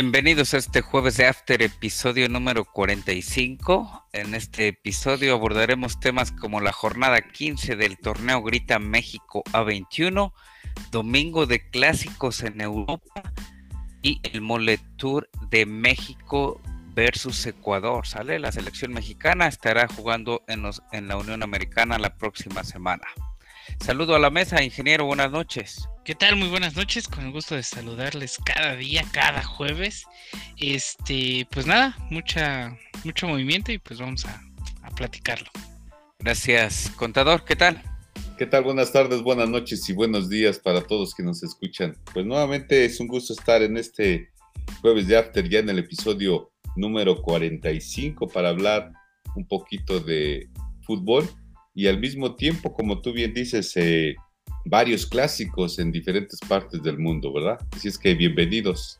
Bienvenidos a este jueves de After, episodio número 45. En este episodio abordaremos temas como la jornada 15 del torneo Grita México A21, domingo de clásicos en Europa y el Mole Tour de México versus Ecuador. ¿Sale? La selección mexicana estará jugando en, en la Unión Americana la próxima semana. Saludo a la mesa, ingeniero, buenas noches. ¿Qué tal? Muy buenas noches, con el gusto de saludarles cada día, cada jueves. Este, pues nada, mucha, mucho movimiento y pues vamos a, a platicarlo. Gracias, contador, ¿qué tal? ¿Qué tal? Buenas tardes, buenas noches y buenos días para todos que nos escuchan. Pues nuevamente es un gusto estar en este jueves de After, ya en el episodio número 45 para hablar un poquito de fútbol y al mismo tiempo, como tú bien dices, eh, varios clásicos en diferentes partes del mundo, ¿verdad? Así es que bienvenidos.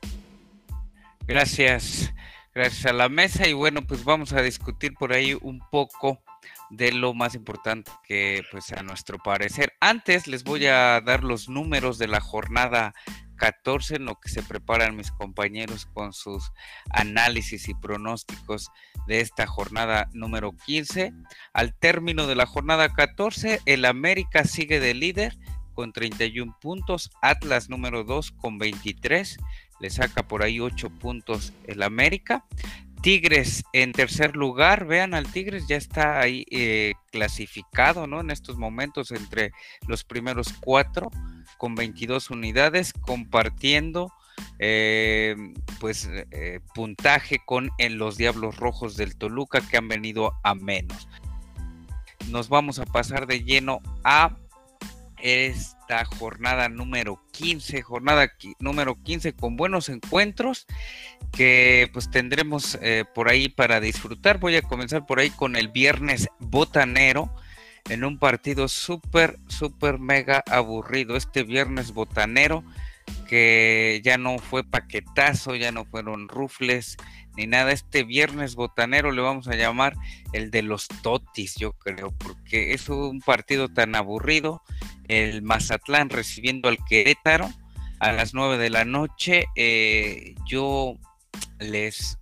Gracias, gracias a la mesa y bueno, pues vamos a discutir por ahí un poco de lo más importante que pues a nuestro parecer. Antes les voy a dar los números de la jornada 14 en lo que se preparan mis compañeros con sus análisis y pronósticos de esta jornada número 15. Al término de la jornada 14, el América sigue de líder con 31 puntos, Atlas número 2 con 23, le saca por ahí 8 puntos el América. Tigres en tercer lugar, vean al Tigres ya está ahí eh, clasificado, ¿no? En estos momentos entre los primeros cuatro con 22 unidades, compartiendo eh, pues eh, puntaje con en los Diablos Rojos del Toluca que han venido a menos. Nos vamos a pasar de lleno a esta jornada número 15, jornada número 15 con buenos encuentros que pues tendremos eh, por ahí para disfrutar. Voy a comenzar por ahí con el viernes botanero en un partido súper, súper mega aburrido. Este viernes botanero que ya no fue paquetazo, ya no fueron rufles ni nada. Este viernes botanero le vamos a llamar el de los totis, yo creo, porque es un partido tan aburrido. El Mazatlán recibiendo al Querétaro a las 9 de la noche. Eh, yo les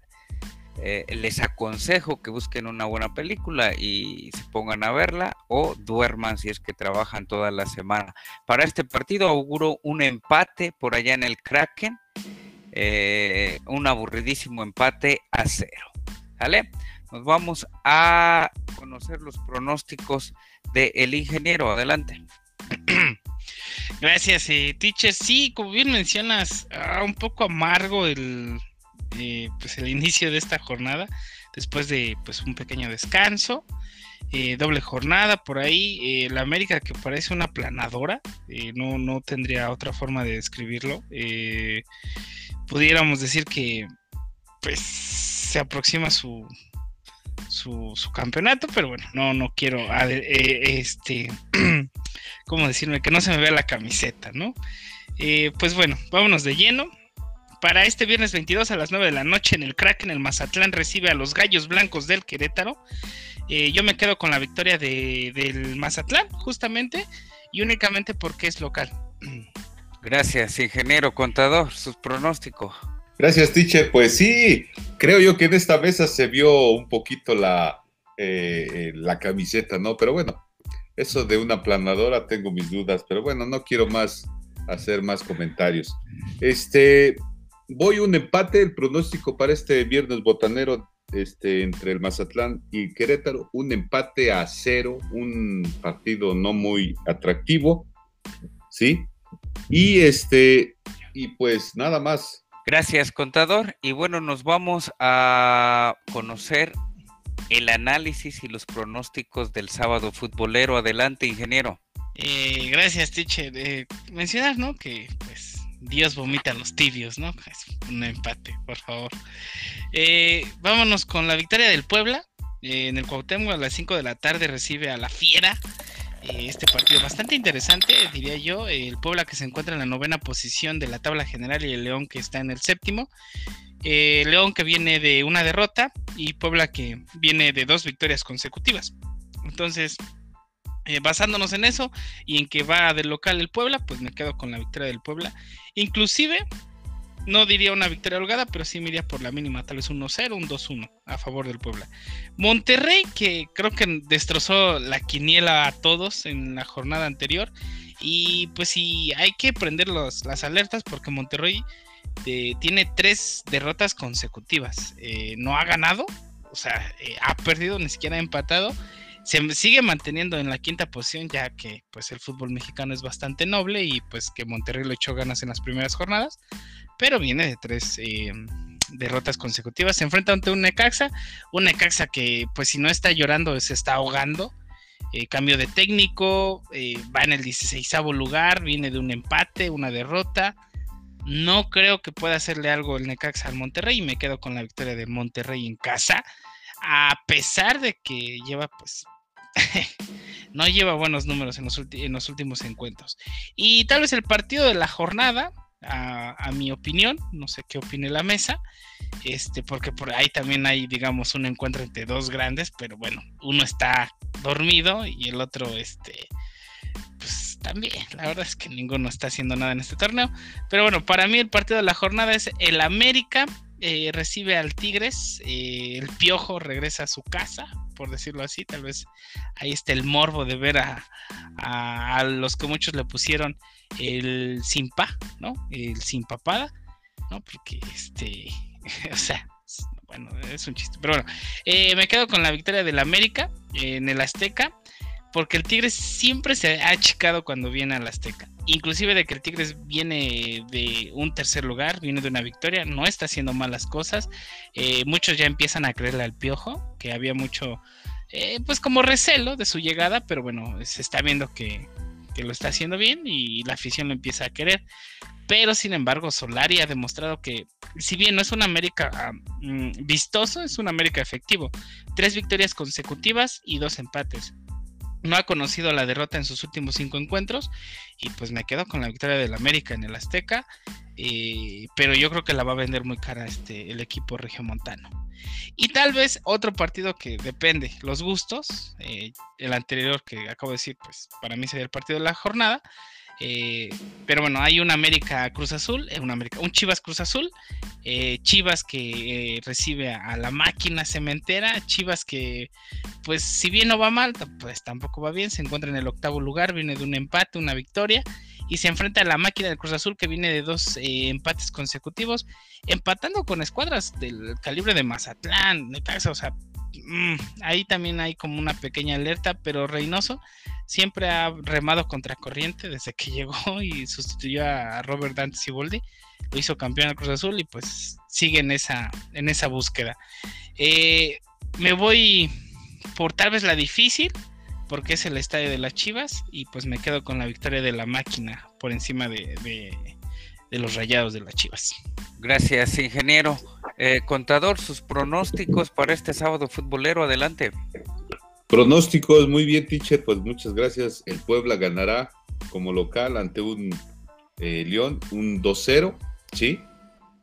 eh, les aconsejo que busquen una buena película y se pongan a verla o duerman si es que trabajan toda la semana. Para este partido auguro un empate por allá en el Kraken, eh, un aburridísimo empate a cero. ¿Vale? Nos vamos a conocer los pronósticos del ingeniero. Adelante. Gracias, eh, teacher. Sí, como bien mencionas, ah, un poco amargo el, eh, pues el inicio de esta jornada después de pues un pequeño descanso eh, doble jornada por ahí eh, la América que parece una planadora no, no tendría otra forma de describirlo pudiéramos decir que pues se aproxima su su, campeonato pero bueno no no quiero este cómo decirme que no se me vea la camiseta no pues bueno vámonos de lleno para este viernes 22 a las 9 de la noche en el Kraken, el Mazatlán recibe a los Gallos Blancos del Querétaro. Eh, yo me quedo con la victoria del Mazatlán, justamente, y únicamente porque es local. Gracias, ingeniero contador, sus pronósticos. Gracias, teacher. Pues sí, creo yo que en esta mesa se vio un poquito la, eh, la camiseta, ¿no? Pero bueno, eso de una planadora tengo mis dudas, pero bueno, no quiero más hacer más comentarios. Este, voy un empate, el pronóstico para este viernes botanero este, entre el Mazatlán y Querétaro, un empate a cero, un partido no muy atractivo, ¿sí? Y este, y pues nada más. Gracias, contador. Y bueno, nos vamos a conocer el análisis y los pronósticos del sábado futbolero. Adelante, ingeniero. Eh, gracias, teacher. Eh, mencionar, ¿no? Que pues Dios vomita a los tibios, ¿no? Es un empate, por favor. Eh, vámonos con la victoria del Puebla. Eh, en el Cuauhtémoc a las 5 de la tarde recibe a la Fiera. Eh, este partido bastante interesante, diría yo. El Puebla que se encuentra en la novena posición de la tabla general y el León que está en el séptimo. León que viene de una derrota y Puebla que viene de dos victorias consecutivas. Entonces, eh, basándonos en eso y en que va del local el Puebla, pues me quedo con la victoria del Puebla. Inclusive, no diría una victoria holgada, pero sí me por la mínima, tal vez un 1-0, un 2-1 a favor del Puebla. Monterrey, que creo que destrozó la quiniela a todos en la jornada anterior. Y pues sí, hay que prender las alertas porque Monterrey eh, tiene tres derrotas consecutivas. Eh, no ha ganado, o sea, ha perdido, ni siquiera ha empatado se sigue manteniendo en la quinta posición, ya que pues el fútbol mexicano es bastante noble y pues que Monterrey lo echó ganas en las primeras jornadas, pero viene de tres eh, derrotas consecutivas. Se enfrenta ante un Necaxa, un Necaxa que pues si no está llorando se está ahogando. Eh, cambio de técnico, eh, va en el 16 lugar, viene de un empate, una derrota. No creo que pueda hacerle algo el Necaxa al Monterrey y me quedo con la victoria de Monterrey en casa a pesar de que lleva pues no lleva buenos números en los, últimos encuentros. Y tal vez el partido de la jornada, a, mi opinión, no sé qué opine la mesa, este, porque por ahí también hay, digamos, un encuentro entre dos grandes, pero bueno, uno está dormido y el otro, este, pues también, la verdad es que ninguno está haciendo nada en este torneo. Pero bueno, para mí el partido de la jornada es el América eh, recibe al Tigres, eh, el Piojo regresa a su casa, por decirlo así, tal vez ahí está el morbo de ver a, a, los que muchos le pusieron el sin pa, ¿no? El sin papada, ¿no? Porque este, o sea, bueno, es un chiste, pero bueno, eh, me quedo con la victoria del América en el Azteca, porque el Tigres siempre se ha achicado cuando viene al Azteca inclusive de que el Tigres viene de un tercer lugar, viene de una victoria, no está haciendo malas cosas. Eh, muchos ya empiezan a creerle al piojo, que había mucho, eh, pues como recelo de su llegada, pero bueno, se está viendo que, lo está haciendo bien y la afición lo empieza a querer. Pero sin embargo, Solari ha demostrado que, si bien no es un América ah, mm, vistoso, es un América efectivo. Tres victorias consecutivas y dos empates no ha conocido la derrota en sus últimos cinco encuentros y pues me quedo con la victoria del América en el Azteca, eh, pero yo creo que la va a vender muy cara este, el equipo regiomontano. Y tal vez otro partido que depende, los gustos, eh, el anterior que acabo de decir, pues para mí sería el partido de la jornada, eh, pero bueno, hay un América Cruz Azul, un, América, un Chivas Cruz Azul, Chivas que recibe a, la máquina cementera, Chivas que pues si bien no va mal, pues tampoco va bien, se encuentra en el octavo lugar, viene de un empate, una victoria, y se enfrenta a la máquina del Cruz Azul que viene de dos eh, empates consecutivos, empatando con escuadras del calibre de Mazatlán, o sea, mm, ahí también hay como una pequeña alerta, pero Reynoso siempre ha remado contra corriente desde que llegó y sustituyó a Robert Dante Siboldi, lo hizo campeón del Cruz Azul y pues sigue en esa, en esa búsqueda. Eh, me voy por tal vez la difícil, porque es el estadio de las Chivas, y pues me quedo con la victoria de la máquina por encima de, los rayados de las Chivas. Gracias, ingeniero. Eh, contador, sus pronósticos para este sábado futbolero, adelante. Pronósticos, muy bien, teacher, pues muchas gracias. El Puebla ganará como local ante un eh, León, un 2-0, ¿sí?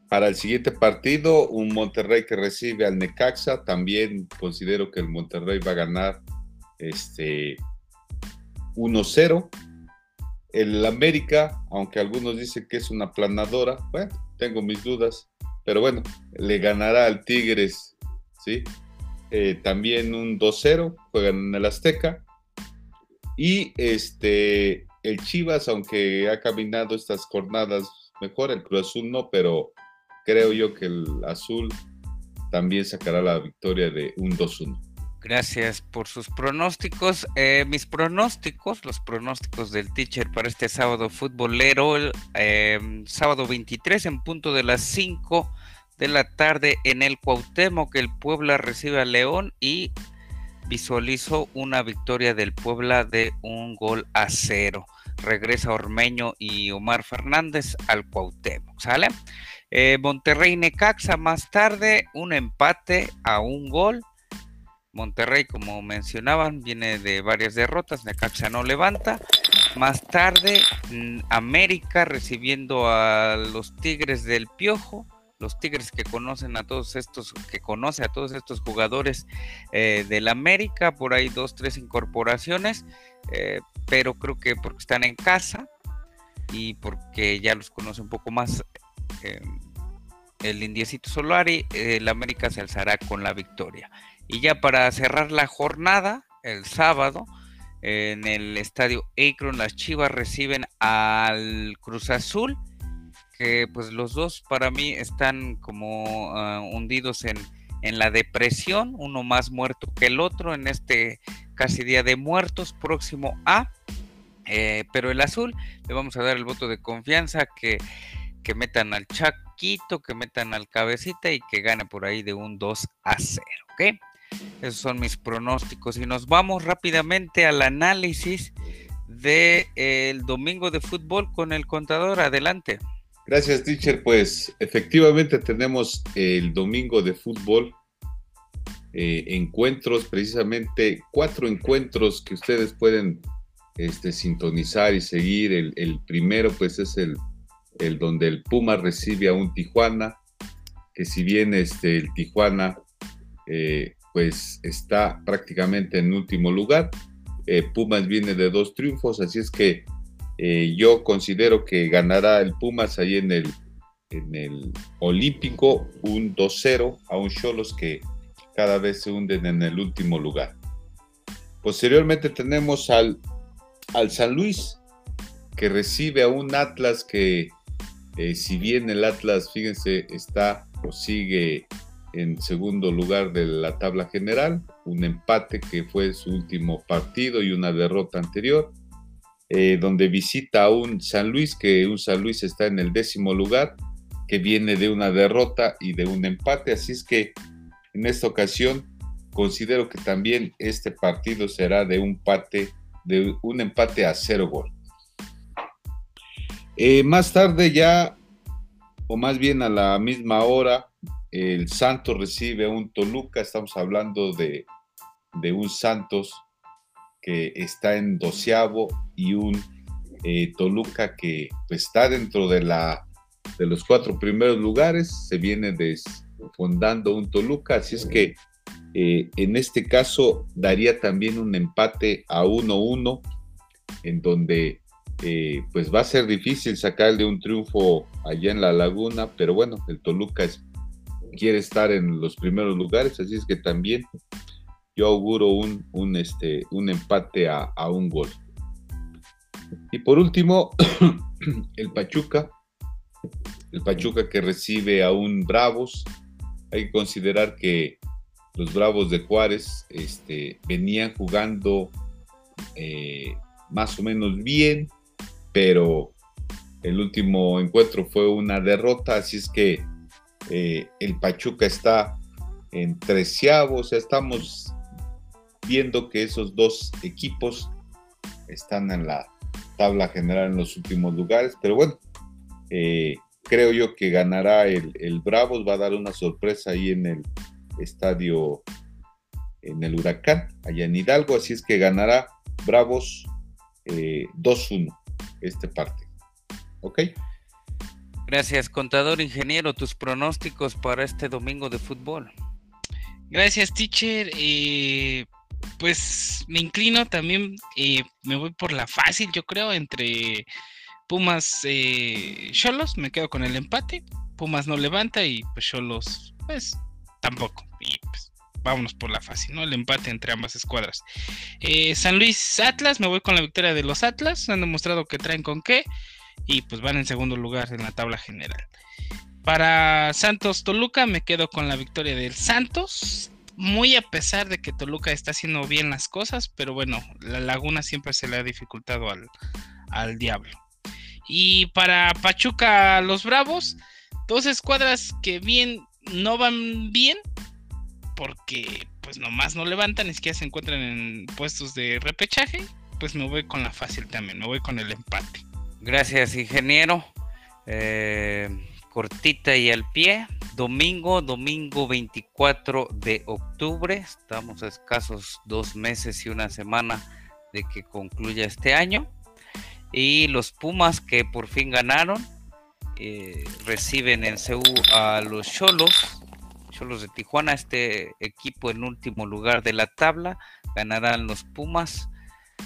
Para el siguiente partido, un Monterrey que recibe al Necaxa. También considero que el Monterrey va a ganar este 1-0. El América, aunque algunos dicen que es una planadora, bueno, tengo mis dudas, pero bueno, le ganará al Tigres, ¿sí? Eh, también un 2-0, juegan en el Azteca. Y este, el Chivas, aunque ha caminado estas jornadas mejor, el Cruz Azul no, pero creo yo que el azul también sacará la victoria de un 2-1. Gracias por sus pronósticos. Eh, mis pronósticos, los pronósticos del teacher para este sábado futbolero, em, sábado 23 en punto de las 5 de la tarde en el Cuauhtémoc, el Puebla recibe a León y visualizo una victoria del Puebla de un gol a cero. Regresa Ormeño y Omar Fernández al Cuauhtémoc, ¿sale? Eh, Monterrey Necaxa más tarde, un empate a un gol. Monterrey, como mencionaban, viene de varias derrotas. Necaxa no levanta. Más tarde, mm, América recibiendo a los Tigres del Piojo. Los Tigres que conocen a todos estos, que conoce a todos estos jugadores eh, del América. Por ahí dos, tres incorporaciones. Eh, pero creo que porque están en casa y porque ya los conoce un poco más el Indiecito Solari, el América se alzará con la victoria. Y ya para cerrar la jornada, el sábado, en el estadio Akron, las Chivas reciben al Cruz Azul, que pues los dos para mí están como ah, hundidos en, en la depresión, uno más muerto que el otro en este casi día de muertos próximo a eh, pero el azul le vamos a dar el voto de confianza que, que metan al Chaquito, que metan al Cabecita y que gane por ahí de un 2 a 0. ¿Ok? Esos son mis pronósticos. Y nos vamos rápidamente al análisis del el domingo de fútbol con el contador. Adelante. Gracias, teacher. Pues efectivamente tenemos el domingo de fútbol. Eh, encuentros, precisamente cuatro encuentros que ustedes pueden este, sintonizar y seguir. El, primero, pues, es el, el, donde el Puma recibe a un Tijuana, que si bien este, el Tijuana, eh, pues, está prácticamente en último lugar, eh, Pumas viene de dos triunfos, así es que eh, yo considero que ganará el Pumas ahí en el, en el Olímpico un 2-0 a un Cholos que cada vez se hunden en el último lugar. Posteriormente tenemos al al San Luis, que recibe a un Atlas que, eh, si bien el Atlas, fíjense, está o sigue en segundo lugar de la tabla general, un empate que fue su último partido y una derrota anterior, eh, donde visita a un San Luis, que un San Luis está en el décimo lugar, que viene de una derrota y de un empate, así es que en esta ocasión considero que también este partido será de un empate de un empate a cero gol. Eh, más tarde ya, o más bien a la misma hora, el Santos recibe a un Toluca, estamos hablando de, un Santos que está en doceavo y un eh, Toluca que pues, está dentro de, la, de los cuatro primeros lugares, se viene desfondando un Toluca, así es que eh, en este caso daría también un empate a 1-1, en donde eh, pues va a ser difícil sacarle un triunfo allá en la laguna, pero bueno, el Toluca quiere estar en los primeros lugares, así es que también yo auguro un, un, este, un empate a, a un gol. Y por último, el Pachuca, el Pachuca que recibe a un Bravos, hay que considerar que los Bravos de Juárez este, venían jugando eh, más o menos bien, pero el último encuentro fue una derrota, así es que eh, el Pachuca está en treceavo, o sea, estamos viendo que esos dos equipos están en la tabla general en los últimos lugares, pero bueno, eh, creo yo que ganará el, Bravos, va a dar una sorpresa ahí en el estadio en el Huracán, allá en Hidalgo, así es que ganará Bravos 2-1 eh, este parte. ¿Ok? Gracias, contador ingeniero, tus pronósticos para este domingo de fútbol. Gracias, teacher. Eh, pues me inclino también, eh, me voy por la fácil, yo creo, entre Pumas Cholos, me quedo con el empate. Pumas no levanta y pues Cholos, pues tampoco. Y pues vámonos por la fácil, ¿no? El empate entre ambas escuadras. Eh, San Luis Atlas, me voy con la victoria de los Atlas. Han demostrado que traen con qué. Y pues van en segundo lugar en la tabla general. Para Santos Toluca me quedo con la victoria del Santos. Muy a pesar de que Toluca está haciendo bien las cosas, pero bueno, la Laguna siempre se le ha dificultado al, al Diablo. Y para Pachuca los Bravos, dos escuadras que bien no van bien porque pues nomás no levantan, es que se encuentran en puestos de repechaje, pues me voy con la fácil también, me voy con el empate. Gracias, ingeniero. Eh, cortita y al pie. Domingo, domingo 24 de octubre. Estamos a escasos dos meses y una semana de que concluya este año. Y los Pumas que por fin ganaron eh, reciben en CEU a los Cholos, Cholos de Tijuana, este equipo en último lugar de la tabla, ganarán los Pumas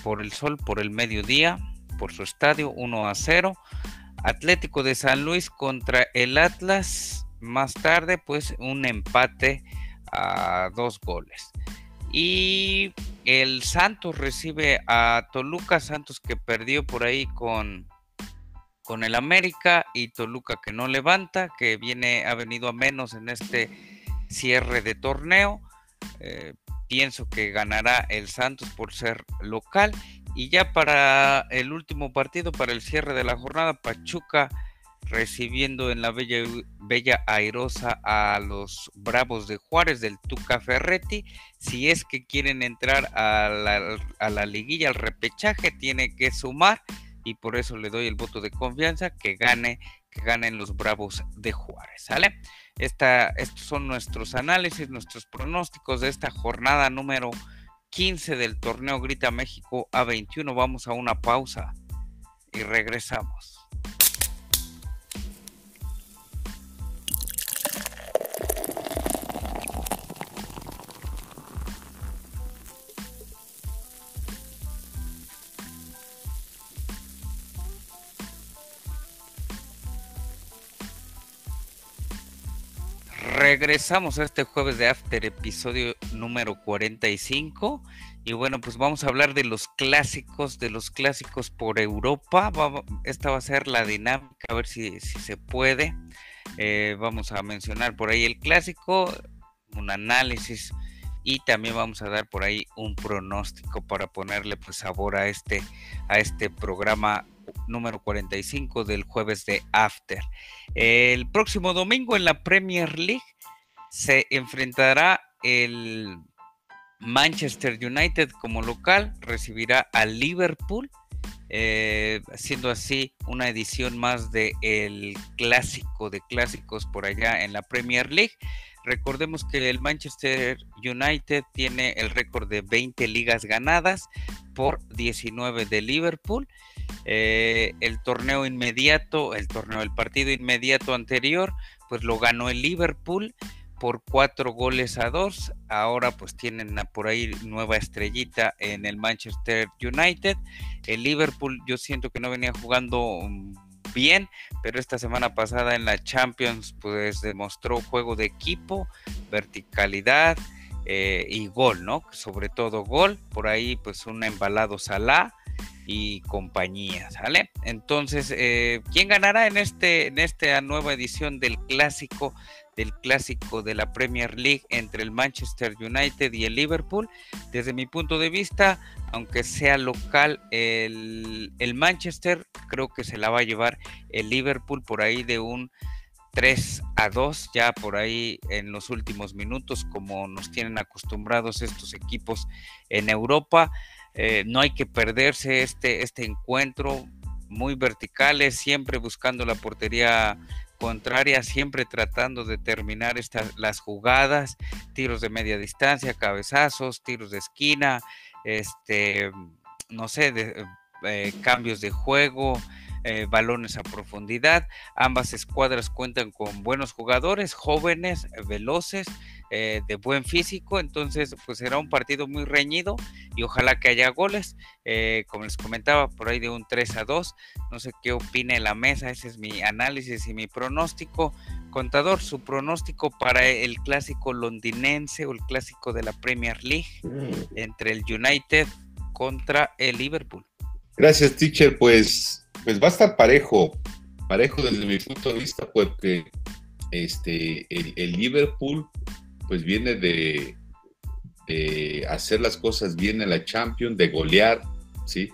por el sol, por el mediodía, por su estadio, 1 a 0. Atlético de San Luis contra el Atlas, más tarde, pues un empate a dos goles. Y el Santos recibe a Toluca, Santos que perdió por ahí con, con el América y Toluca que no levanta, que viene, ha venido a menos en este cierre de torneo. Eh, pienso que ganará el Santos por ser local. Y ya para el último partido, para el cierre de la jornada, Pachuca recibiendo en la Bella, Bella Airosa a los Bravos de Juárez del Tuca Ferretti. Si es que quieren entrar a la, a la liguilla, al repechaje, tiene que sumar y por eso le doy el voto de confianza que gane, que ganen los Bravos de Juárez, ¿sale? Esta, estos son nuestros análisis, nuestros pronósticos de esta jornada número 15 del torneo Grita México A21. Vamos a una pausa y regresamos. Regresamos a este jueves de After, episodio número 45. Y bueno, pues vamos a hablar de los clásicos, de los clásicos por Europa. esta va a ser la dinámica, a ver si, se puede. Eh, vamos a mencionar por ahí el clásico, un análisis y también vamos a dar por ahí un pronóstico para ponerle pues sabor a este, a este programa número 45 del jueves de After. El próximo domingo en la Premier League se enfrentará el Manchester United como local, recibirá al Liverpool, eh, siendo así una edición más del el clásico de clásicos por allá en la Premier League. Recordemos que el Manchester United tiene el récord de 20 ligas ganadas por 19 de Liverpool. Eh, el torneo inmediato, el torneo, el partido inmediato anterior, pues lo ganó el Liverpool por cuatro goles a dos. Ahora pues tienen por ahí nueva estrellita en el Manchester United. El Liverpool yo siento que no venía jugando mm, bien, pero esta semana pasada en la Champions pues demostró juego de equipo, verticalidad eh, y gol, ¿no? Sobre todo gol. Por ahí pues un embalado Salah y compañía, ¿sale? Entonces, eh, ¿quién ganará en, este, en esta nueva edición del clásico, del clásico de la Premier League entre el Manchester United y el Liverpool? Desde mi punto de vista, aunque sea local, el, Manchester creo que se la va a llevar el Liverpool por ahí de un 3 a 2 ya por ahí en los últimos minutos como nos tienen acostumbrados estos equipos en Europa. Eh, no hay que perderse este, este encuentro muy verticales, siempre buscando la portería contraria, siempre tratando de terminar estas, las jugadas, tiros de media distancia, cabezazos, tiros de esquina, este, no sé, de, eh, cambios de juego, eh, balones a profundidad. Ambas escuadras cuentan con buenos jugadores, jóvenes, veloces eh, de buen físico, entonces pues será un partido muy reñido y ojalá que haya goles, eh, como les comentaba, por ahí de un 3 a 2, no sé qué opine la mesa, ese es mi análisis y mi pronóstico. Contador, su pronóstico para el clásico londinense o el clásico de la Premier League mm. entre el United contra el Liverpool. Gracias, teacher. Pues, pues va a estar parejo, parejo desde mi punto de vista, porque este, el Liverpool pues viene de, hacer las cosas bien en la Champions, de golear, ¿sí?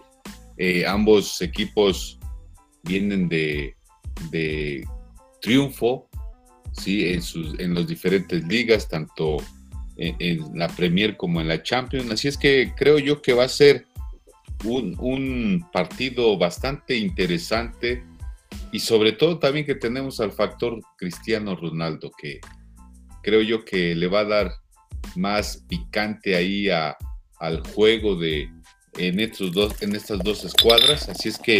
Eh, ambos equipos vienen de, triunfo, ¿sí? En, sus, en las diferentes ligas, tanto en, la Premier como en la Champions. Así es que creo yo que va a ser un, partido bastante interesante y sobre todo también que tenemos al factor Cristiano Ronaldo, que creo yo que le va a dar más picante ahí al juego de en estos dos en estas dos escuadras. Así es que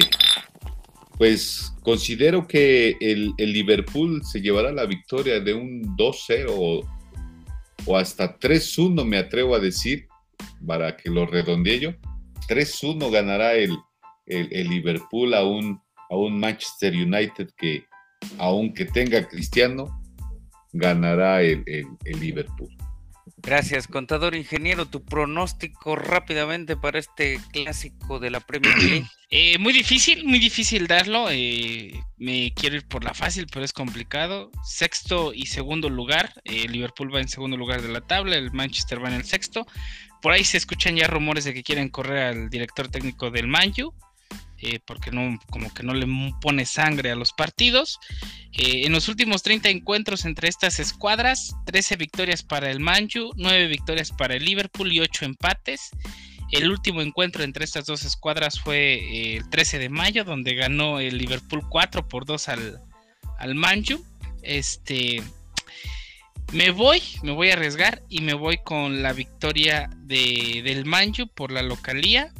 pues considero que el, Liverpool se llevará la victoria de un 2-0 o, hasta 3-1 me atrevo a decir para que lo redondee yo 3-1 ganará el, el, Liverpool a un, a un Manchester United que aunque tenga Cristiano ganará el, el Liverpool. Gracias, contador ingeniero. Tu pronóstico rápidamente para este clásico de la Premier League. Eh, muy difícil, muy difícil darlo. Eh, me quiero ir por la fácil, pero es complicado. Sexto y segundo lugar. Eh, Liverpool va en segundo lugar de la tabla, el Manchester va en el sexto. Por ahí se escuchan ya rumores de que quieren correr al director técnico del Manju. Eh, porque no, como que no le pone sangre a los partidos. Eh, en los últimos 30 encuentros entre estas escuadras, 13 victorias para el Manju, 9 victorias para el Liverpool y 8 empates. El último encuentro entre estas dos escuadras fue eh, el 13 de mayo, donde ganó el Liverpool 4 por 2 al, al Manju. Este, me voy, me voy a arriesgar y me voy con la victoria de, del Manju por la localía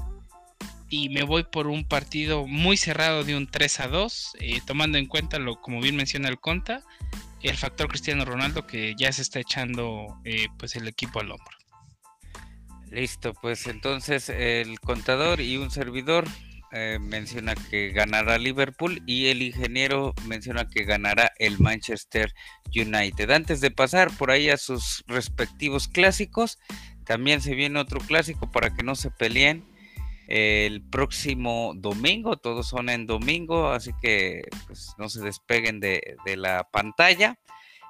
y me voy por un partido muy cerrado de un 3 a 2, eh, tomando en cuenta lo como bien menciona el Conta, el factor Cristiano Ronaldo que ya se está echando eh, pues el equipo al hombro. Listo, pues entonces el contador y un servidor eh, menciona que ganará Liverpool y el ingeniero menciona que ganará el Manchester United. Antes de pasar por ahí a sus respectivos clásicos, también se viene otro clásico para que no se peleen el próximo domingo, todos son en domingo, así que pues, no se despeguen de, la pantalla.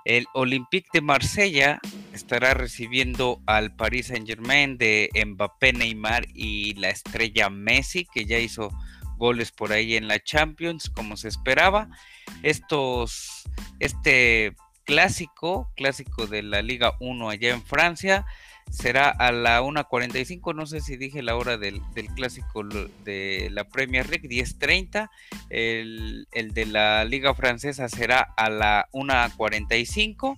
El Olympique de Marsella estará recibiendo al Paris Saint Germain de Mbappé, Neymar y la estrella Messi, que ya hizo goles por ahí en la Champions, como se esperaba. Este clásico, clásico de la Liga 1 allá en Francia, será a la 1.45, no sé si dije la hora del, clásico de la Premier League, 10.30, el, el de la Liga Francesa será a la 1.45,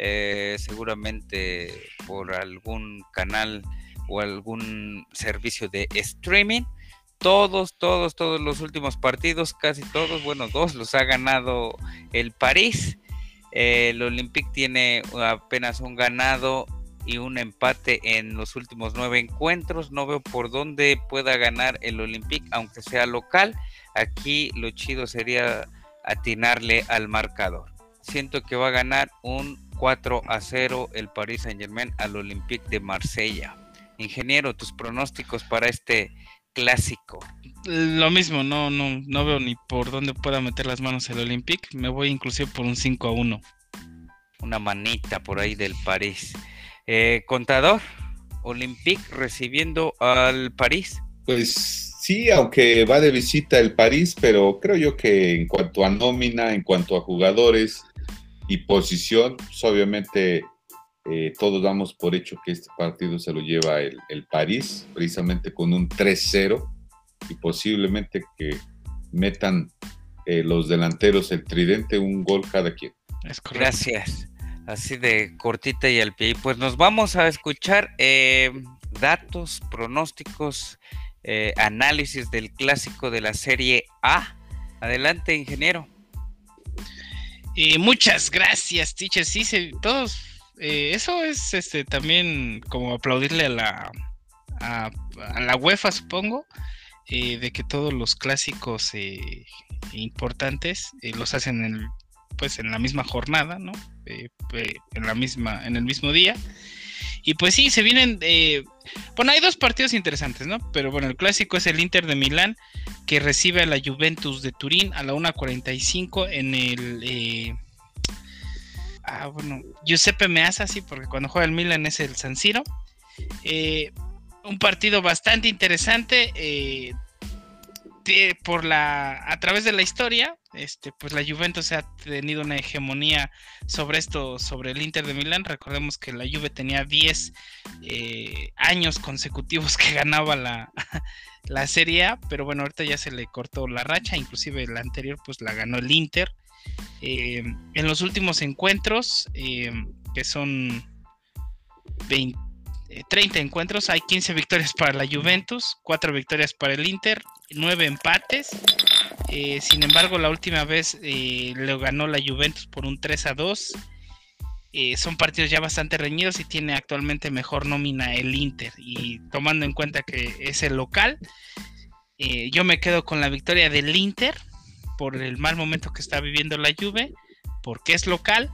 eh, seguramente por algún canal o algún servicio de streaming. Todos, todos, todos los últimos partidos, casi todos, bueno, dos los ha ganado el París. el Olympique tiene apenas un ganado y un empate en los últimos nueve encuentros. No veo por dónde pueda ganar el Olympique, aunque sea local. Aquí lo chido sería atinarle al marcador. Siento que va a ganar un 4 a 0 el Paris Saint Germain al Olympique de Marsella. Ingeniero, tus pronósticos para este clásico. Lo mismo, no, no, no veo ni por dónde pueda meter las manos el Olympique. Me voy inclusive por un 5 a 1. Una manita por ahí del París. Eh, contador, Olympique recibiendo al París. Pues sí, aunque va de visita el París, pero creo yo que en cuanto a nómina, en cuanto a jugadores y posición, pues obviamente eh, todos damos por hecho que este partido se lo lleva el, París, precisamente con un 3-0 y posiblemente que metan eh, los delanteros el tridente un gol cada quien. Gracias así de cortita y al pie. Pues nos vamos a escuchar eh, datos, pronósticos, eh, análisis del clásico de la Serie A. Adelante, ingeniero. Y muchas gracias, teacher. Sí, todos. Eh, eso es este también como aplaudirle a la a, la UEFA, supongo, de que todos los clásicos importantes los hacen en pues en la misma jornada, ¿no? Eh, en la misma, en el mismo día. Y pues sí, se vienen. Eh, bueno, hay dos partidos interesantes, ¿no? Pero bueno, el clásico es el Inter de Milán, que recibe a la Juventus de Turín a la 1.45 en el. Eh, ah, bueno, Giuseppe Meazza, sí, porque cuando juega el Milan es el San Siro. un partido bastante interesante por la a través de la historia este pues la Juventus ha tenido una hegemonía sobre esto sobre el Inter de Milán. Recordemos que la Juve tenía 10 eh, años consecutivos que ganaba la, la Serie A pero bueno ahorita ya se le cortó la racha. Inclusive la anterior pues la ganó el Inter. Eh, en los últimos encuentros eh, que son 20 30 encuentros, hay 15 victorias para la Juventus, 4 victorias para el Inter, 9 empates. Eh, sin embargo, la última vez eh, lo ganó la Juventus por un 3 a 2. Eh, son partidos ya bastante reñidos y tiene actualmente mejor nómina el Inter. Y tomando en cuenta que es el local, yo me quedo con la victoria del Inter por el mal momento que está viviendo la Juve, porque es local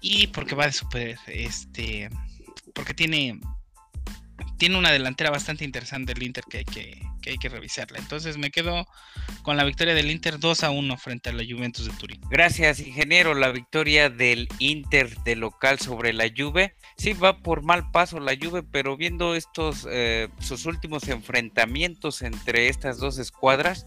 y porque va de super, este, porque tiene tiene una delantera bastante interesante el Inter que hay que, hay que revisarla. Entonces me quedo con la victoria del Inter 2 a 1 frente a la Juventus de Turín. Gracias, ingeniero. La victoria del Inter de local sobre la Juve. Sí, va por mal paso la Juve, pero viendo estos eh, sus últimos enfrentamientos entre estas dos escuadras,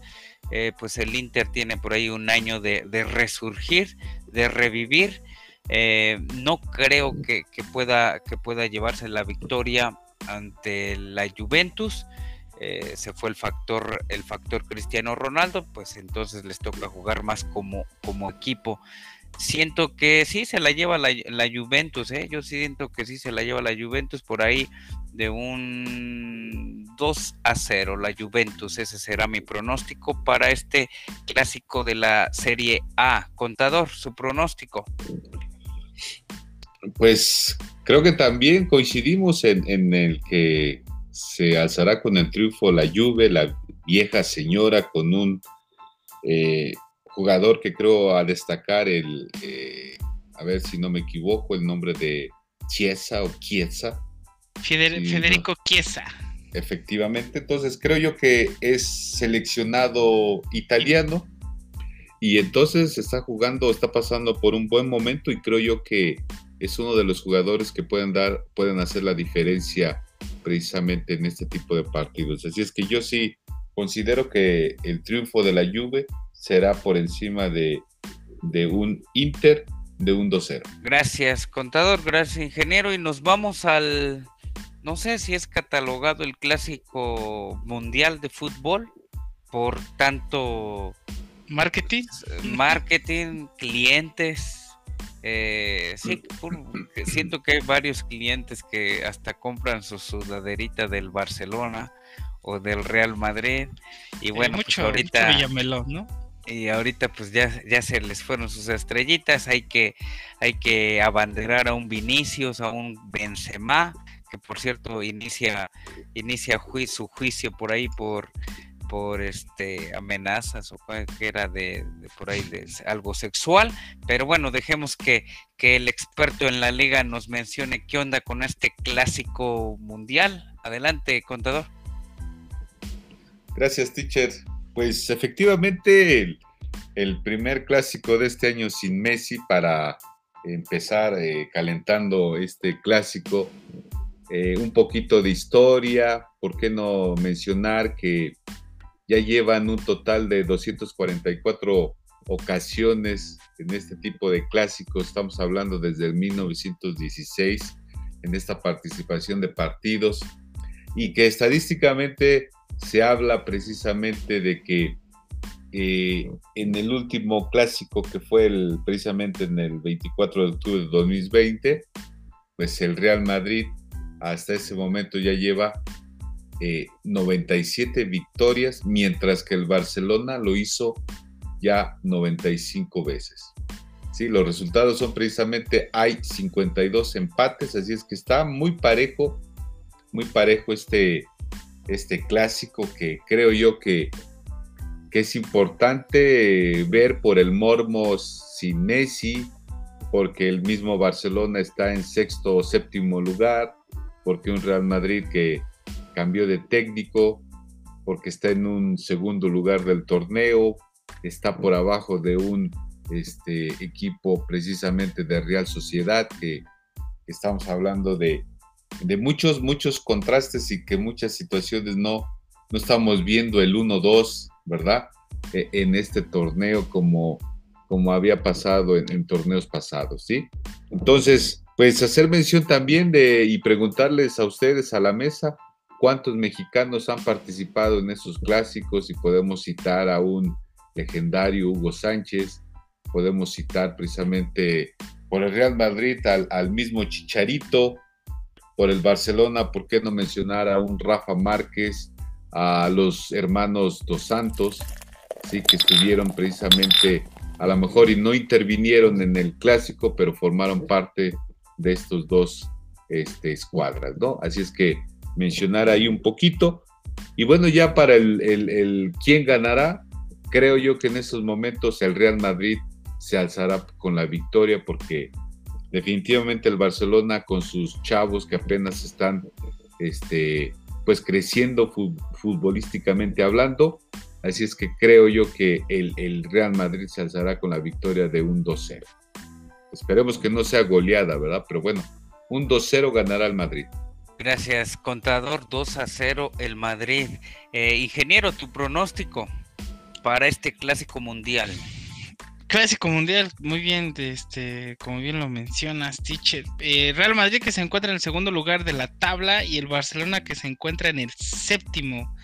eh, pues el Inter tiene por ahí un año de, resurgir, de revivir. Eh, no creo que, pueda, que pueda llevarse la victoria ante la Juventus. Eh, se fue el factor, el factor Cristiano Ronaldo, pues entonces les toca jugar más como, como equipo. Siento que sí se la lleva la, Juventus, ¿eh? yo siento que sí se la lleva la Juventus por ahí de un 2 a 0, la Juventus, ese será mi pronóstico para este clásico de la Serie A. Contador, su pronóstico. Pues creo que también coincidimos en, el que se alzará con el triunfo la Juve, la vieja señora, con un eh, jugador que creo a destacar el, eh, a ver si no me equivoco, el nombre de Chiesa o Chiesa. Federico Chiesa. Efectivamente, entonces creo yo que es seleccionado italiano y entonces está jugando, está pasando por un buen momento y creo yo que es uno de los jugadores que pueden dar, pueden hacer la diferencia precisamente en este tipo de partidos. Así es que yo sí considero que el triunfo de la Juve será por encima de, un Inter de un 2-0. Gracias, contador, gracias, ingeniero. Y nos vamos al, no sé si es catalogado el clásico mundial de fútbol por tanto marketing, marketing, clientes eh, sí, siento que hay varios clientes que hasta compran su sudaderita del Barcelona o del Real Madrid. Y bueno, pues ahorita. Y ahorita pues ya, ya se les fueron sus estrellitas. Hay que, hay que abanderar a un Vinicius, a un Benzema, que por cierto inicia, inicia su juicio por ahí por por este amenazas o que era de, por ahí de algo sexual, pero bueno, dejemos que, que el experto en la liga nos mencione qué onda con este clásico mundial. Adelante, contador. Gracias, teacher. Pues efectivamente el, primer clásico de este año sin Messi para empezar eh, calentando este clásico. Eh, un poquito de historia, ¿por qué no mencionar que ya llevan un total de 244 ocasiones en este tipo de clásicos, estamos hablando desde el 1916 en esta participación de partidos y que estadísticamente se habla precisamente de que eh, en el último clásico que fue el, precisamente en el 24 de octubre de 2020, pues el Real Madrid hasta ese momento ya lleva 97 eh, victorias, mientras que el Barcelona lo hizo ya 95 veces. Sí, los resultados son precisamente, hay 52 empates, así es que está muy parejo, muy parejo este, este clásico que creo yo que, que es importante ver por el mormo sin Messi, porque el mismo Barcelona está en sexto o séptimo lugar, porque un Real Madrid que cambió de técnico porque está en un segundo lugar del torneo, está por abajo de un este, equipo precisamente de Real Sociedad, que, estamos hablando de, de, muchos, muchos contrastes y que muchas situaciones no, no estamos viendo el 1-2, ¿verdad? E, en este torneo como, como había pasado en, en, torneos pasados, ¿sí? Entonces, pues hacer mención también de y preguntarles a ustedes a la mesa, cuántos mexicanos han participado en esos clásicos y podemos citar a un legendario Hugo Sánchez, podemos citar precisamente por el Real Madrid al, mismo Chicharito, por el Barcelona, ¿por qué no mencionar a un Rafa Márquez, a los hermanos Dos Santos, sí, que estuvieron precisamente a lo mejor y no intervinieron en el clásico, pero formaron parte de estos dos este, escuadras, ¿no? Así es que mencionar ahí un poquito. Y bueno, ya para el, el, quién ganará, creo yo que en estos momentos el Real Madrid se alzará con la victoria porque definitivamente el Barcelona con sus chavos que apenas están este, pues creciendo futbolísticamente hablando. Así es que creo yo que el, el Real Madrid se alzará con la victoria de un 2-0. Esperemos que no sea goleada, ¿verdad? Pero bueno, un 2-0 ganará el Madrid. Gracias, contador 2 a 0 el Madrid. Eh, ingeniero, tu pronóstico para este clásico mundial. Clásico mundial, muy bien, este, como bien lo mencionas, teacher. Eh, Real Madrid que se encuentra en el segundo lugar de la tabla y el Barcelona que se encuentra en el séptimo.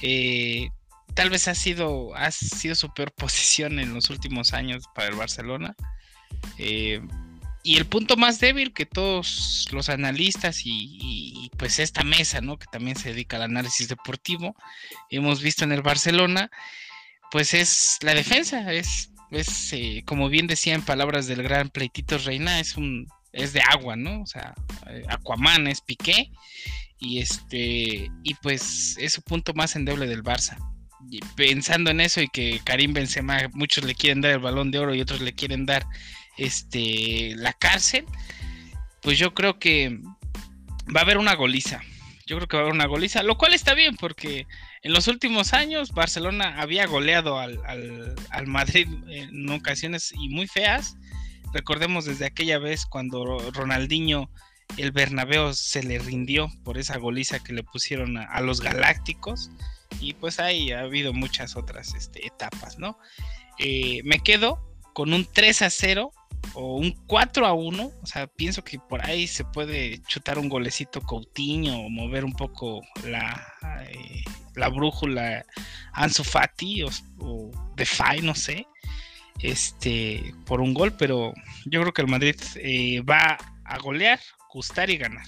Eh, tal vez ha sido, ha sido su peor posición en los últimos años para el Barcelona. Eh, y el punto más débil que todos los analistas y, pues esta mesa, ¿no? Que también se dedica al análisis deportivo, hemos visto en el Barcelona, pues es la defensa, es, es eh, como bien decía en palabras del gran Pleitito Reina, es un es de agua, ¿no? O sea, eh, Aquaman es Piqué y este y pues es su punto más endeble del Barça. Pensando en eso y que Karim Benzema muchos le quieren dar el balón de oro y otros le quieren dar este, la cárcel, pues yo creo que va a haber una goliza. Yo creo que va a haber una goliza, lo cual está bien porque en los últimos años Barcelona había goleado al, al, Madrid en ocasiones y muy feas. Recordemos desde aquella vez cuando Ronaldinho el Bernabéu se le rindió por esa goliza que le pusieron a, los Galácticos y pues ahí ha habido muchas otras este, etapas, ¿no? Eh, me quedo con un 3 a 0 o un 4 a 1, o sea, pienso que por ahí se puede chutar un golecito Coutinho o mover un poco la, eh, la brújula Ansu Fati o, o Defy, no sé, este, por un gol, pero yo creo que el Madrid eh, va a golear, gustar y ganar.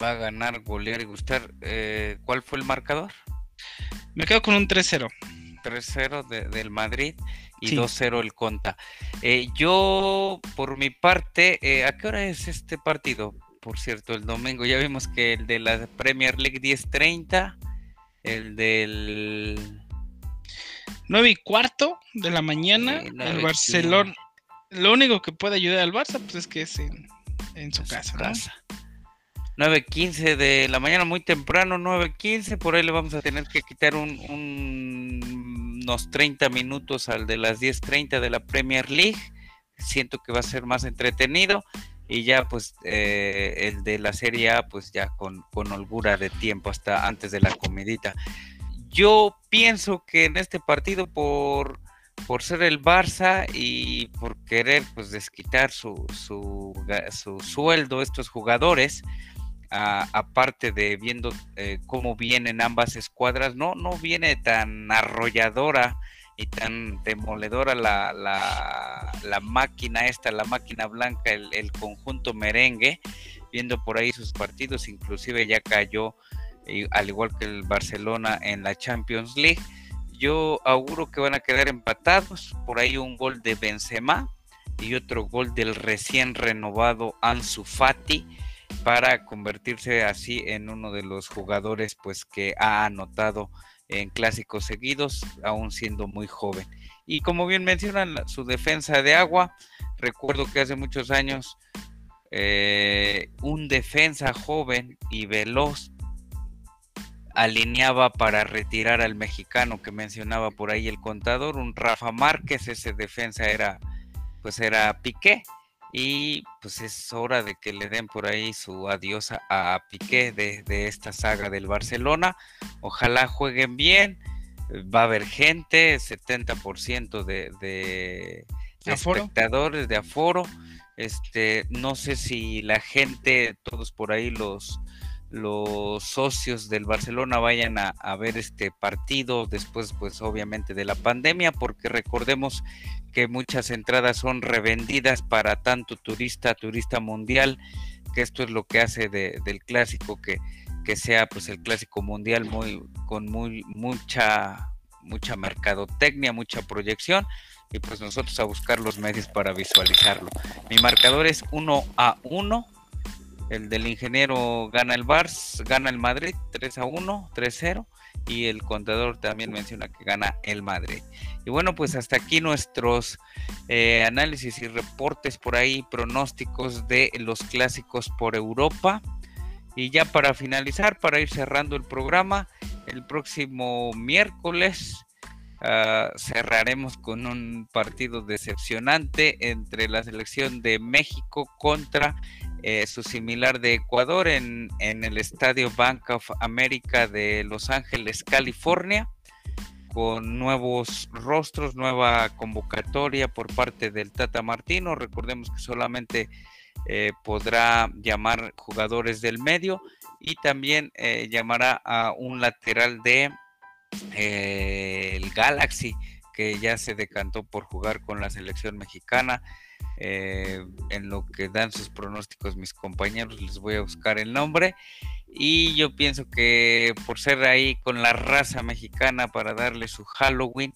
Va a ganar, golear y gustar. Eh, ¿Cuál fue el marcador? Me quedo con un 3-0. 3-0 del Madrid y 2-0 el Conta. Eh, yo, por mi parte, eh, ¿a qué hora es este partido? Por cierto, el domingo. Ya vimos que el de la Premier League 10-30, el del... 9 y cuarto de la mañana, el Barcelona. Lo único que puede ayudar al Barça pues es que es en, su, casa, 9.15 de la mañana, muy temprano, 9.15, por ahí le vamos a tener que quitar un unos 30 minutos al de las 10.30 de la Premier League. Siento que va a ser más entretenido. Y ya pues eh, el de la Serie A pues ya con, con holgura de tiempo hasta antes de la comidita. Yo pienso que en este partido por, por ser el Barça y por querer pues desquitar su, su, su sueldo estos jugadores, aparte de viendo eh, cómo vienen ambas escuadras, no, no viene tan arrolladora y tan demoledora la, la, máquina esta, la máquina blanca, el, conjunto merengue, viendo por ahí sus partidos, inclusive ya cayó, al igual que el Barcelona en la Champions League. Yo auguro que van a quedar empatados, por ahí un gol de Benzema y otro gol del recién renovado Ansu Fati para convertirse así en uno de los jugadores pues que ha anotado en clásicos seguidos, aún siendo muy joven. Y como bien mencionan, su defensa de agua, recuerdo que hace muchos años eh, un defensa joven y veloz alineaba para retirar al mexicano que mencionaba por ahí el contador, un Rafa Márquez, ese defensa era pues era Piqué y pues es hora de que le den por ahí su adiós a, Piqué de, esta saga del Barcelona. Ojalá jueguen bien. Va a haber gente, 70% de, de, espectadores de aforo. Este, no sé si la gente, todos por ahí los, los socios del Barcelona vayan a, ver este partido después, pues obviamente de la pandemia, porque recordemos que muchas entradas son revendidas para tanto turista, turista mundial, que esto es lo que hace del clásico que, que sea pues el clásico mundial muy con muy mucha mucha mercadotecnia, mucha proyección y pues nosotros a buscar los medios para visualizarlo. Mi marcador es 1 a 1. El del ingeniero gana el Bars, gana el Madrid 3 a 1, 3-0 y el contador también menciona que gana el Madrid. Y bueno, pues hasta aquí nuestros eh, análisis y reportes por ahí, pronósticos de los clásicos por Europa. Y ya para finalizar, para ir cerrando el programa, el próximo miércoles ah, cerraremos con un partido decepcionante entre la selección de México contra eh, su similar de Ecuador en, en, el estadio Bank of America de Los Ángeles, California, con nuevos rostros, nueva convocatoria por parte del Tata Martino. Recordemos que solamente eh, podrá llamar jugadores del medio y también eh, llamará a un lateral de el Galaxy que ya se decantó por jugar con la selección mexicana. En lo que dan sus pronósticos mis compañeros, les voy a buscar el nombre. Y yo pienso que por ser ahí con la raza mexicana para darle su Halloween,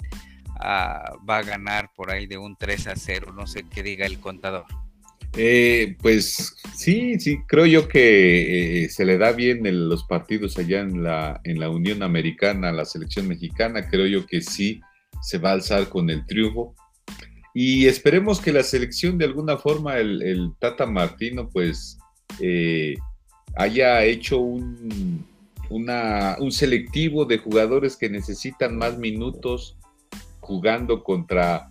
ah, va a ganar por ahí de un 3 a 0. No sé qué diga el contador. Eh, pues sí, sí, creo yo que eh, se le da bien los partidos allá en la, en la Unión Americana, la selección mexicana, creo yo que sí se va a alzar con el triunfo. Y esperemos que la selección de alguna forma, el, Tata Martino, pues eh, haya hecho un, un selectivo de jugadores que necesitan más minutos jugando contra,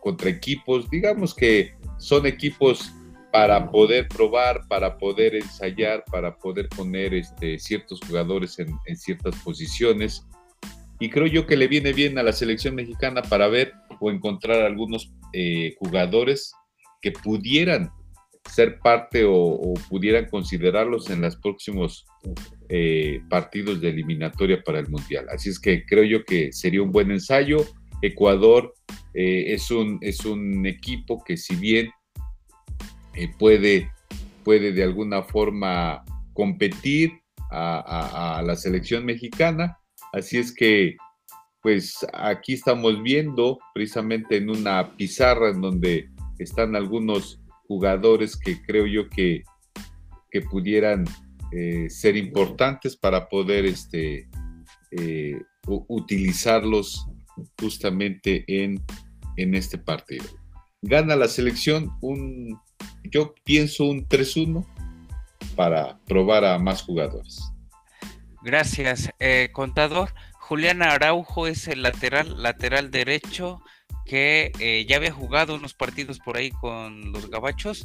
contra equipos, digamos que son equipos para poder probar, para poder ensayar, para poder poner este, ciertos jugadores en, ciertas posiciones. Y creo yo que le viene bien a la selección mexicana para ver o encontrar algunos eh, jugadores que pudieran ser parte o, pudieran considerarlos en los próximos eh, partidos de eliminatoria para el Mundial. Así es que creo yo que sería un buen ensayo. Ecuador eh, es, un, es un equipo que si bien puede, puede de alguna forma competir a, la selección mexicana, así es que pues aquí estamos viendo precisamente en una pizarra en donde están algunos jugadores que creo yo que, que pudieran eh, ser importantes para poder este, utilizarlos justamente en, en este partido. Gana la selección un, yo pienso un 3-1 para probar a más jugadores. Gracias, eh, contador. Julián Araujo es el lateral, lateral derecho que eh, ya había jugado unos partidos por ahí con los gabachos,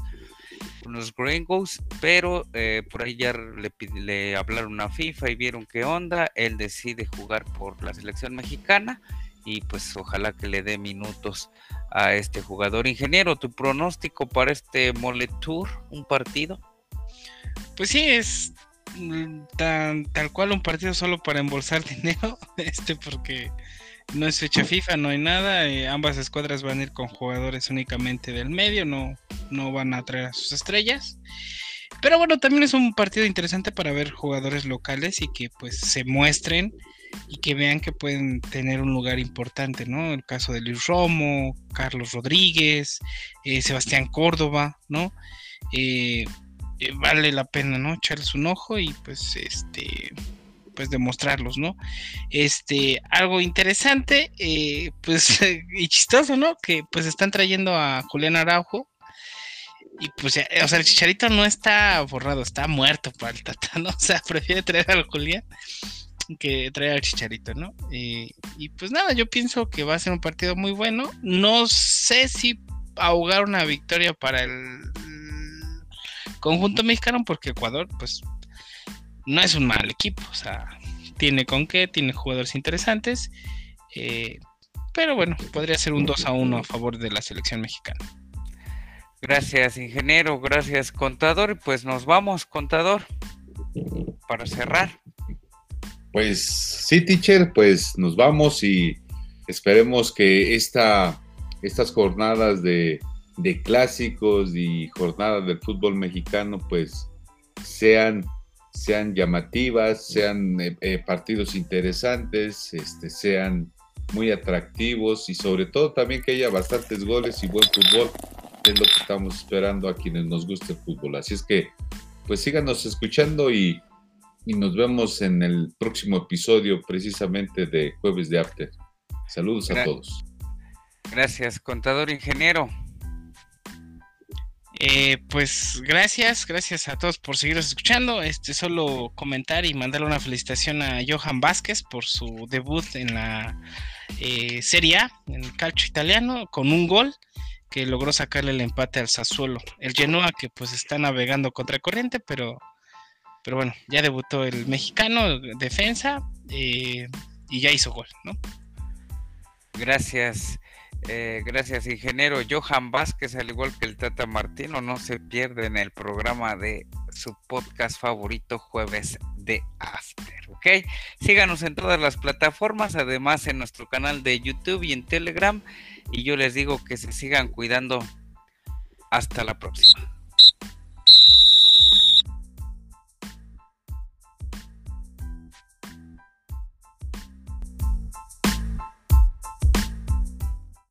con los gringos, pero eh, por ahí ya le, le hablaron a FIFA y vieron qué onda. Él decide jugar por la selección mexicana y pues ojalá que le dé minutos a este jugador. Ingeniero, ¿tu pronóstico para este Mole Tour, un partido? Pues sí, es tal cual un partido solo para embolsar dinero, este porque no es fecha FIFA, no hay nada, eh, ambas escuadras van a ir con jugadores únicamente del medio, no, no van a traer a sus estrellas. Pero bueno, también es un partido interesante para ver jugadores locales y que pues se muestren y que vean que pueden tener un lugar importante, ¿no? El caso de Luis Romo, Carlos Rodríguez, eh, Sebastián Córdoba, ¿no? Eh, eh, vale la pena, ¿no? Echarles un ojo y pues este pues demostrarlos, ¿no? Este, algo interesante, pues, y chistoso, ¿no? Que pues están trayendo a Julián Araujo, y pues, o sea, el chicharito no está borrado, está muerto para el Tata, ¿no? O sea, prefiere traer al Julián que trae al Chicharito, ¿no? y pues nada, yo pienso que va a ser un partido muy bueno. No sé si ahogar una victoria para el conjunto mexicano, porque Ecuador, pues, no es un mal equipo, o sea, tiene con qué, tiene jugadores interesantes. Eh, pero bueno, podría ser un 2 a 1 a favor de la selección mexicana. Gracias, ingeniero. Gracias, contador. Pues nos vamos, contador, para cerrar. Pues sí, teacher, pues nos vamos y esperemos que esta, estas jornadas de, clásicos y jornadas del fútbol mexicano pues sean, sean llamativas, sean eh, eh, partidos interesantes, este, sean muy atractivos y sobre todo también que haya bastantes goles y buen fútbol, es lo que estamos esperando a quienes nos gusta el fútbol. Así es que pues síganos escuchando y y nos vemos en el próximo episodio precisamente de Jueves de After. Saludos a todos. Gracias, contador ingeniero. Eh, pues gracias, gracias a todos por seguirnos escuchando. Este solo comentar y mandarle una felicitación a Johan Vázquez por su debut en la eh, Serie A, en el calcio italiano, con un gol que logró sacarle el empate al Sassuolo. El Genoa que pues está navegando contra corriente, pero, pero bueno, ya debutó el mexicano, defensa, eh, y ya hizo gol, ¿no? Gracias. Eh, gracias, ingeniero. Johan Vázquez, al igual que el Tata Martino, no se pierde en el programa de su podcast favorito, Jueves de After. ¿Ok? Síganos en todas las plataformas, además en nuestro canal de YouTube y en Telegram. Y yo les digo que se sigan cuidando. Hasta la próxima.